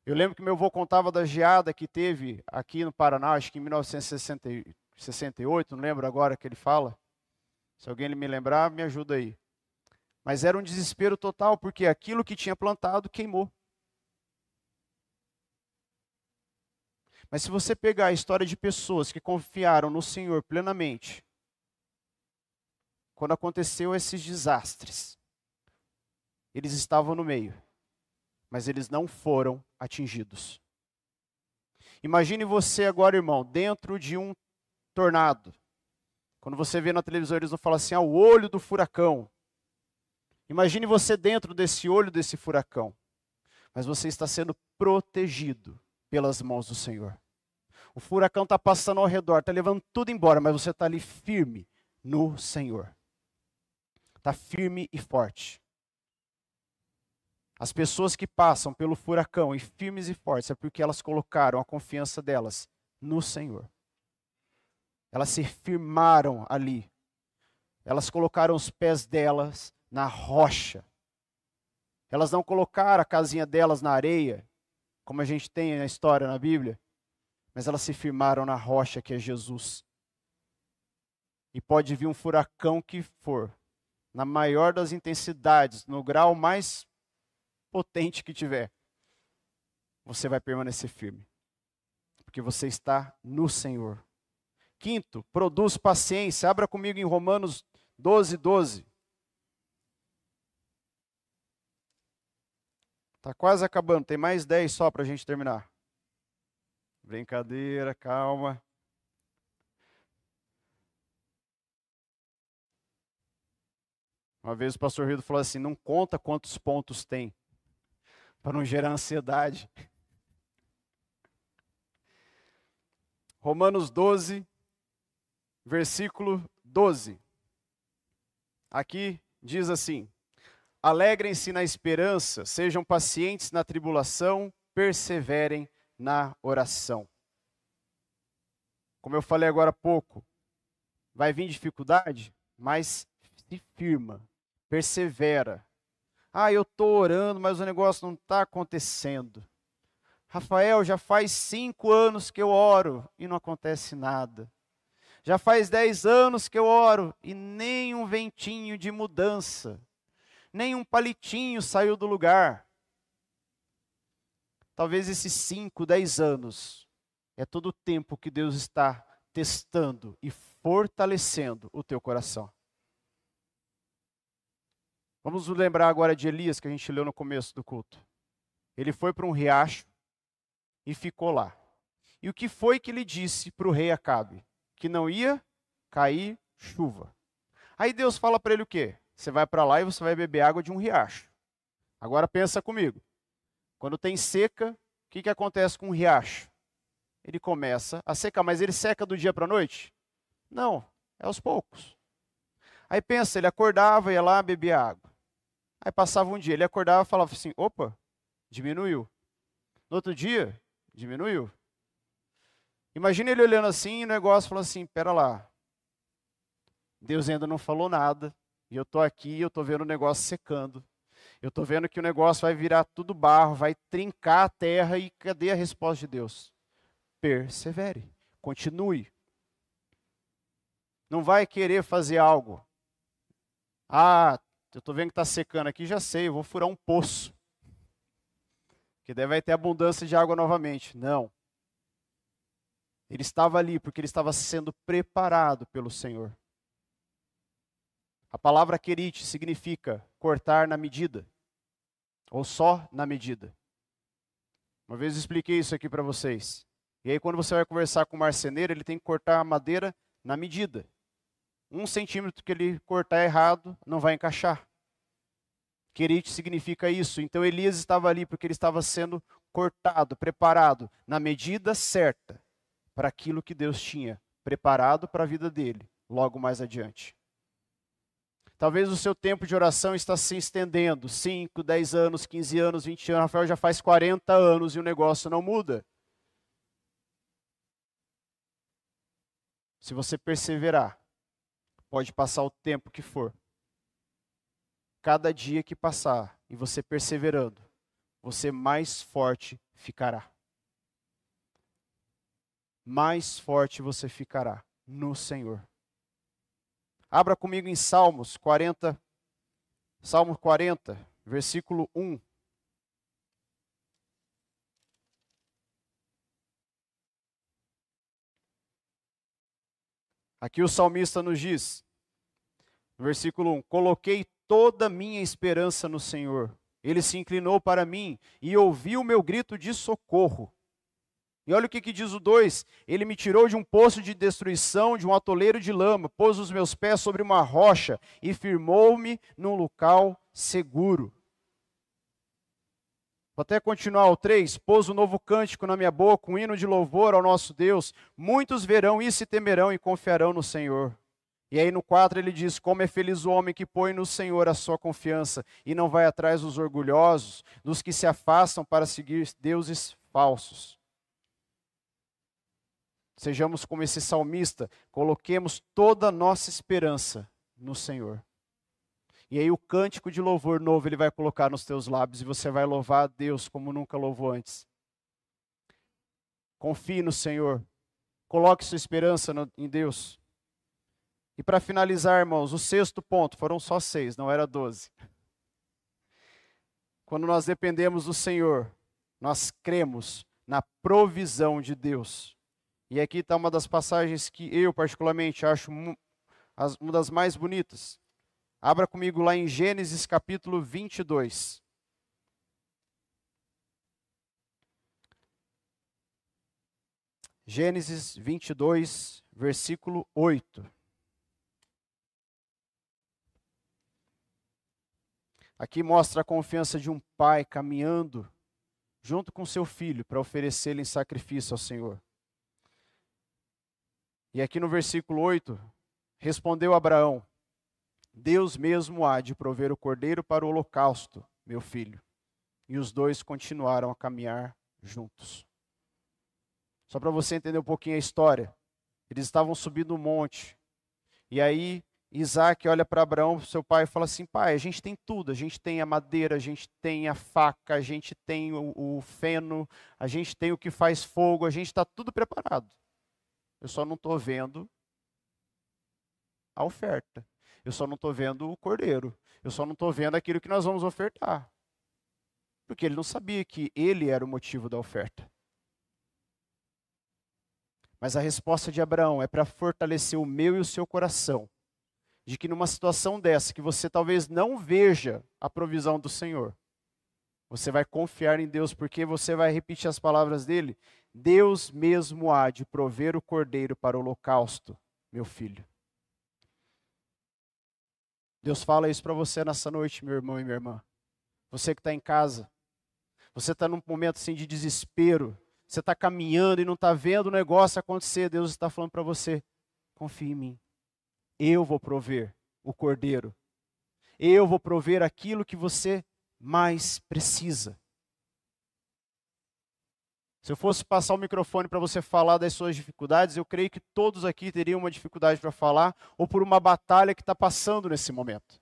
Eu lembro que meu avô contava da geada que teve aqui no Paraná, acho que em 1968, não lembro agora que ele fala. Se alguém me lembrar, me ajuda aí. Mas era um desespero total, porque aquilo que tinha plantado queimou. Mas se você pegar a história de pessoas que confiaram no Senhor plenamente, quando aconteceu esses desastres, eles estavam no meio, mas eles não foram atingidos. Imagine você agora, irmão, dentro de um tornado. Quando você vê na televisão, eles não falam assim, ah, o olho do furacão. Imagine você dentro desse olho desse furacão. Mas você está sendo protegido pelas mãos do Senhor. O furacão está passando ao redor, está levando tudo embora, mas você está ali firme no Senhor. Está firme e forte. As pessoas que passam pelo furacão e firmes e fortes é porque elas colocaram a confiança delas no Senhor. Elas se firmaram ali. Elas colocaram os pés delas na rocha. Elas não colocaram a casinha delas na areia, como a gente tem na história na Bíblia, mas elas se firmaram na rocha que é Jesus. E pode vir um furacão que for, na maior das intensidades, no grau mais potente que tiver, você vai permanecer firme, porque você está no Senhor. Quinto, produz paciência. Abra comigo em Romanos 12, 12. Está quase acabando, tem mais 10 só para a gente terminar. Brincadeira, calma. Uma vez o pastor Rildo falou assim: não conta quantos pontos tem, para não gerar ansiedade. Romanos 12, versículo 12. Aqui diz assim: Alegrem-se na esperança, sejam pacientes na tribulação, perseverem na oração. Como eu falei agora há pouco, vai vir dificuldade, mas se firma, persevera. Ah, eu estou orando, mas o negócio não está acontecendo. Rafael, já faz cinco anos que eu oro e não acontece nada. Já faz dez anos que eu oro e nem um ventinho de mudança nem um palitinho saiu do lugar. Talvez esses 5, 10 anos é todo o tempo que Deus está testando e fortalecendo o teu coração. Vamos lembrar agora de Elias, que a gente leu no começo do culto. Ele foi para um riacho e ficou lá. E o que foi que ele disse para o rei Acabe? Que não ia cair chuva. Aí Deus fala para ele o quê? Você vai para lá e você vai beber água de um riacho. Agora pensa comigo. Quando tem seca, o que, que acontece com um riacho? Ele começa a secar, mas ele seca do dia para a noite? Não, é aos poucos. Aí pensa, ele acordava, ia lá, bebia água. Aí passava um dia, ele acordava e falava assim: opa, diminuiu. No outro dia, diminuiu. Imagina ele olhando assim e o negócio falando assim: pera lá. Deus ainda não falou nada. E eu estou aqui, eu estou vendo o negócio secando. Eu estou vendo que o negócio vai virar tudo barro, vai trincar a terra e cadê a resposta de Deus? Persevere, continue. Não vai querer fazer algo. Ah, eu estou vendo que está secando aqui, já sei, eu vou furar um poço. Que vai ter abundância de água novamente. Não. Ele estava ali porque ele estava sendo preparado pelo Senhor. A palavra querite significa cortar na medida, ou só na medida. Uma vez eu expliquei isso aqui para vocês. E aí, quando você vai conversar com o marceneiro, ele tem que cortar a madeira na medida. Um centímetro que ele cortar errado, não vai encaixar. Querite significa isso. Então Elias estava ali porque ele estava sendo cortado, preparado, na medida certa, para aquilo que Deus tinha preparado para a vida dele, logo mais adiante. Talvez o seu tempo de oração está se estendendo, 5, 10 anos, 15 anos, 20 anos, Rafael já faz 40 anos e o negócio não muda. Se você perseverar, pode passar o tempo que for. Cada dia que passar e você perseverando, você mais forte ficará. Mais forte você ficará no Senhor. Abra comigo em Salmos 40, Salmo 40, versículo 1. Aqui o salmista nos diz, versículo 1: Coloquei toda a minha esperança no Senhor. Ele se inclinou para mim e ouviu o meu grito de socorro. E olha o que, que diz o 2: Ele me tirou de um poço de destruição, de um atoleiro de lama, pôs os meus pés sobre uma rocha e firmou-me num local seguro. Vou até continuar o 3. Pôs um novo cântico na minha boca, um hino de louvor ao nosso Deus. Muitos verão e temerão e confiarão no Senhor. E aí no 4 ele diz: Como é feliz o homem que põe no Senhor a sua confiança e não vai atrás dos orgulhosos, dos que se afastam para seguir deuses falsos. Sejamos como esse salmista, coloquemos toda a nossa esperança no Senhor. E aí o cântico de louvor novo ele vai colocar nos teus lábios e você vai louvar a Deus como nunca louvou antes. Confie no Senhor. Coloque sua esperança no, em Deus. E para finalizar, irmãos, o sexto ponto, foram só seis, não era doze. Quando nós dependemos do Senhor, nós cremos na provisão de Deus. E aqui está uma das passagens que eu, particularmente, acho uma das mais bonitas. Abra comigo lá em Gênesis capítulo 22. Gênesis 22, versículo 8. Aqui mostra a confiança de um pai caminhando junto com seu filho para oferecê-lo em sacrifício ao Senhor. E aqui no versículo 8, respondeu Abraão: Deus mesmo há de prover o cordeiro para o holocausto, meu filho. E os dois continuaram a caminhar juntos. Só para você entender um pouquinho a história. Eles estavam subindo um monte. E aí Isaac olha para Abraão, seu pai, e fala assim: pai, a gente tem tudo. A gente tem a madeira, a gente tem a faca, a gente tem o, o feno, a gente tem o que faz fogo, a gente está tudo preparado. Eu só não estou vendo a oferta. Eu só não estou vendo o cordeiro. Eu só não estou vendo aquilo que nós vamos ofertar. Porque ele não sabia que ele era o motivo da oferta. Mas a resposta de Abraão é para fortalecer o meu e o seu coração. De que numa situação dessa, que você talvez não veja a provisão do Senhor, você vai confiar em Deus, porque você vai repetir as palavras dele: Deus mesmo há de prover o cordeiro para o holocausto, meu filho. Deus fala isso para você nessa noite, meu irmão e minha irmã. Você que está em casa, você está num momento assim de desespero, você está caminhando e não está vendo o negócio acontecer. Deus está falando para você: confie em mim. Eu vou prover o cordeiro. Eu vou prover aquilo que você mais precisa. Se eu fosse passar o microfone para você falar das suas dificuldades, eu creio que todos aqui teriam uma dificuldade para falar ou por uma batalha que está passando nesse momento.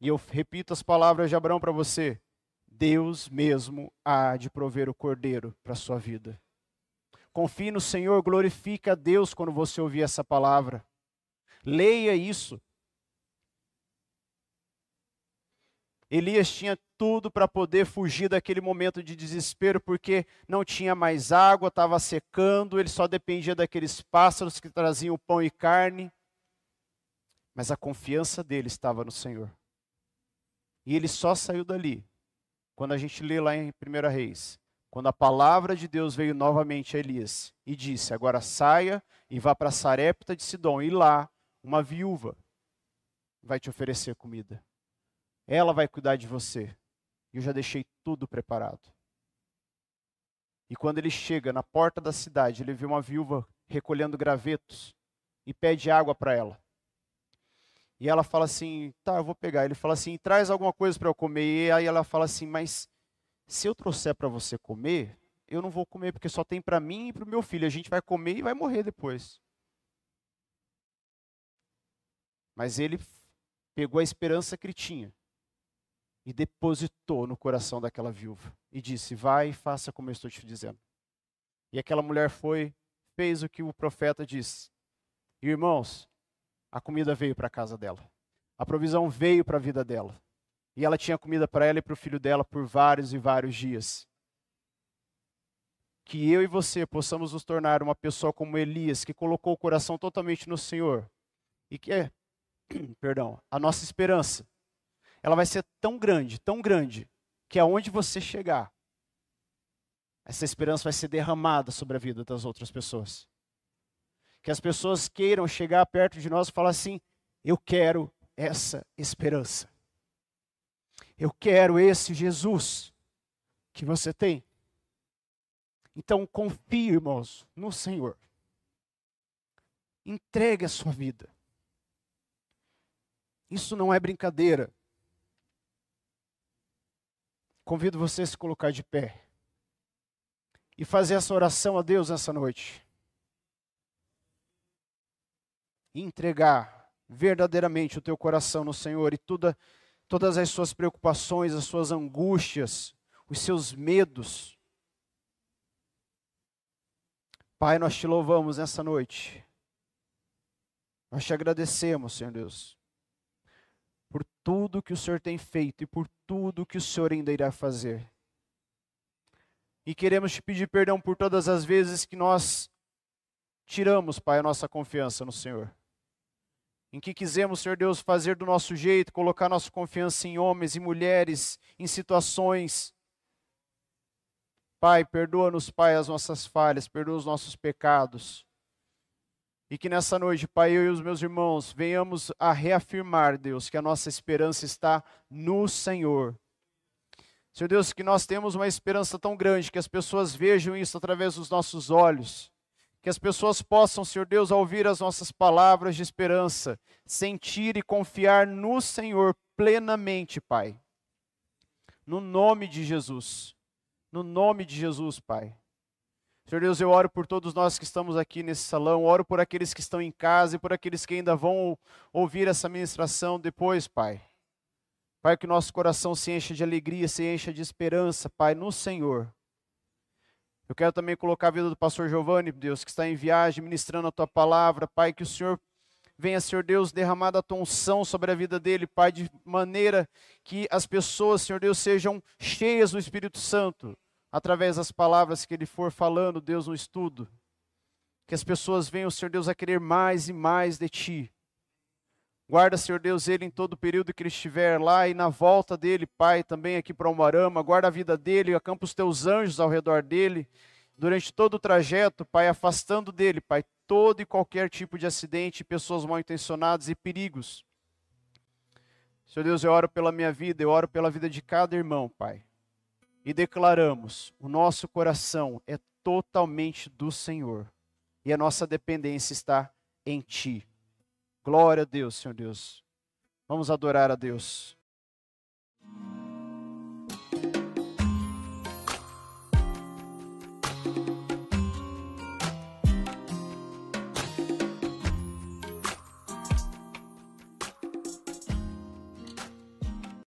E eu repito as palavras de Abraão para você: Deus mesmo há de prover o cordeiro para a sua vida. Confie no Senhor, glorifique a Deus quando você ouvir essa palavra. Leia isso. Elias tinha tudo para poder fugir daquele momento de desespero, porque não tinha mais água, estava secando, ele só dependia daqueles pássaros que traziam pão e carne. Mas a confiança dele estava no Senhor. E ele só saiu dali quando a gente lê lá em 1 Reis, quando a palavra de Deus veio novamente a Elias e disse: Agora saia e vá para Sarepta de Sidom, e lá uma viúva vai te oferecer comida. Ela vai cuidar de você. Eu já deixei tudo preparado. E quando ele chega na porta da cidade, ele vê uma viúva recolhendo gravetos e pede água para ela. E ela fala assim: tá, eu vou pegar. Ele fala assim: traz alguma coisa para eu comer. E aí ela fala assim: mas se eu trouxer para você comer, eu não vou comer porque só tem para mim e para o meu filho. A gente vai comer e vai morrer depois. Mas ele pegou a esperança que ele tinha e depositou no coração daquela viúva e disse: Vai e faça como eu estou te dizendo. E aquela mulher foi, fez o que o profeta disse. Irmãos, a comida veio para a casa dela. A provisão veio para a vida dela. E ela tinha comida para ela e para o filho dela por vários e vários dias. Que eu e você possamos nos tornar uma pessoa como Elias, que colocou o coração totalmente no Senhor. E que é, perdão, a nossa esperança, ela vai ser tão grande, tão grande, que aonde você chegar, essa esperança vai ser derramada sobre a vida das outras pessoas que as pessoas queiram chegar perto de nós e falar assim: eu quero essa esperança. Eu quero esse Jesus que você tem. Então confie, irmãos, no Senhor. Entregue a sua vida. Isso não é brincadeira. Convido você a se colocar de pé e fazer essa oração a Deus nessa noite entregar verdadeiramente o teu coração no Senhor e toda, todas as suas preocupações, as suas angústias, os seus medos. Pai, nós te louvamos nessa noite. Nós te agradecemos, Senhor Deus, tudo que o Senhor tem feito e por tudo que o Senhor ainda irá fazer. E queremos te pedir perdão por todas as vezes que nós tiramos, Pai, a nossa confiança no Senhor em que quisemos, Senhor Deus, fazer do nosso jeito, colocar nossa confiança em homens e mulheres, em situações. Pai, perdoa-nos, Pai, as nossas falhas, perdoa os nossos pecados. E que nessa noite, Pai, eu e os meus irmãos venhamos a reafirmar, Deus, que a nossa esperança está no Senhor. Senhor Deus, que nós temos uma esperança tão grande, que as pessoas vejam isso através dos nossos olhos que as pessoas possam, Senhor Deus, ouvir as nossas palavras de esperança, sentir e confiar no Senhor plenamente, Pai. No nome de Jesus. No nome de Jesus, Pai. Senhor Deus, eu oro por todos nós que estamos aqui nesse salão, oro por aqueles que estão em casa e por aqueles que ainda vão ouvir essa ministração depois, Pai. Pai, que nosso coração se encha de alegria, se encha de esperança, Pai, no Senhor. Eu quero também colocar a vida do pastor Giovanni, Deus, que está em viagem, ministrando a tua palavra. Pai, que o Senhor venha, Senhor Deus, derramar a tua unção sobre a vida dele, Pai, de maneira que as pessoas, Senhor Deus, sejam cheias do Espírito Santo, através das palavras que ele for falando, Deus, no estudo. Que as pessoas venham, Senhor Deus, a querer mais e mais de ti. Guarda, Senhor Deus, ele em todo o período que ele estiver lá e na volta dele, Pai, também aqui para Umarama. Guarda a vida dele, acampa os teus anjos ao redor dele. Durante todo o trajeto, Pai, afastando dele, Pai, todo e qualquer tipo de acidente, pessoas mal intencionadas e perigos. Senhor Deus, eu oro pela minha vida, eu oro pela vida de cada irmão, Pai. E declaramos: o nosso coração é totalmente do Senhor. E a nossa dependência está em Ti. Glória a Deus, Senhor Deus. Vamos adorar a Deus.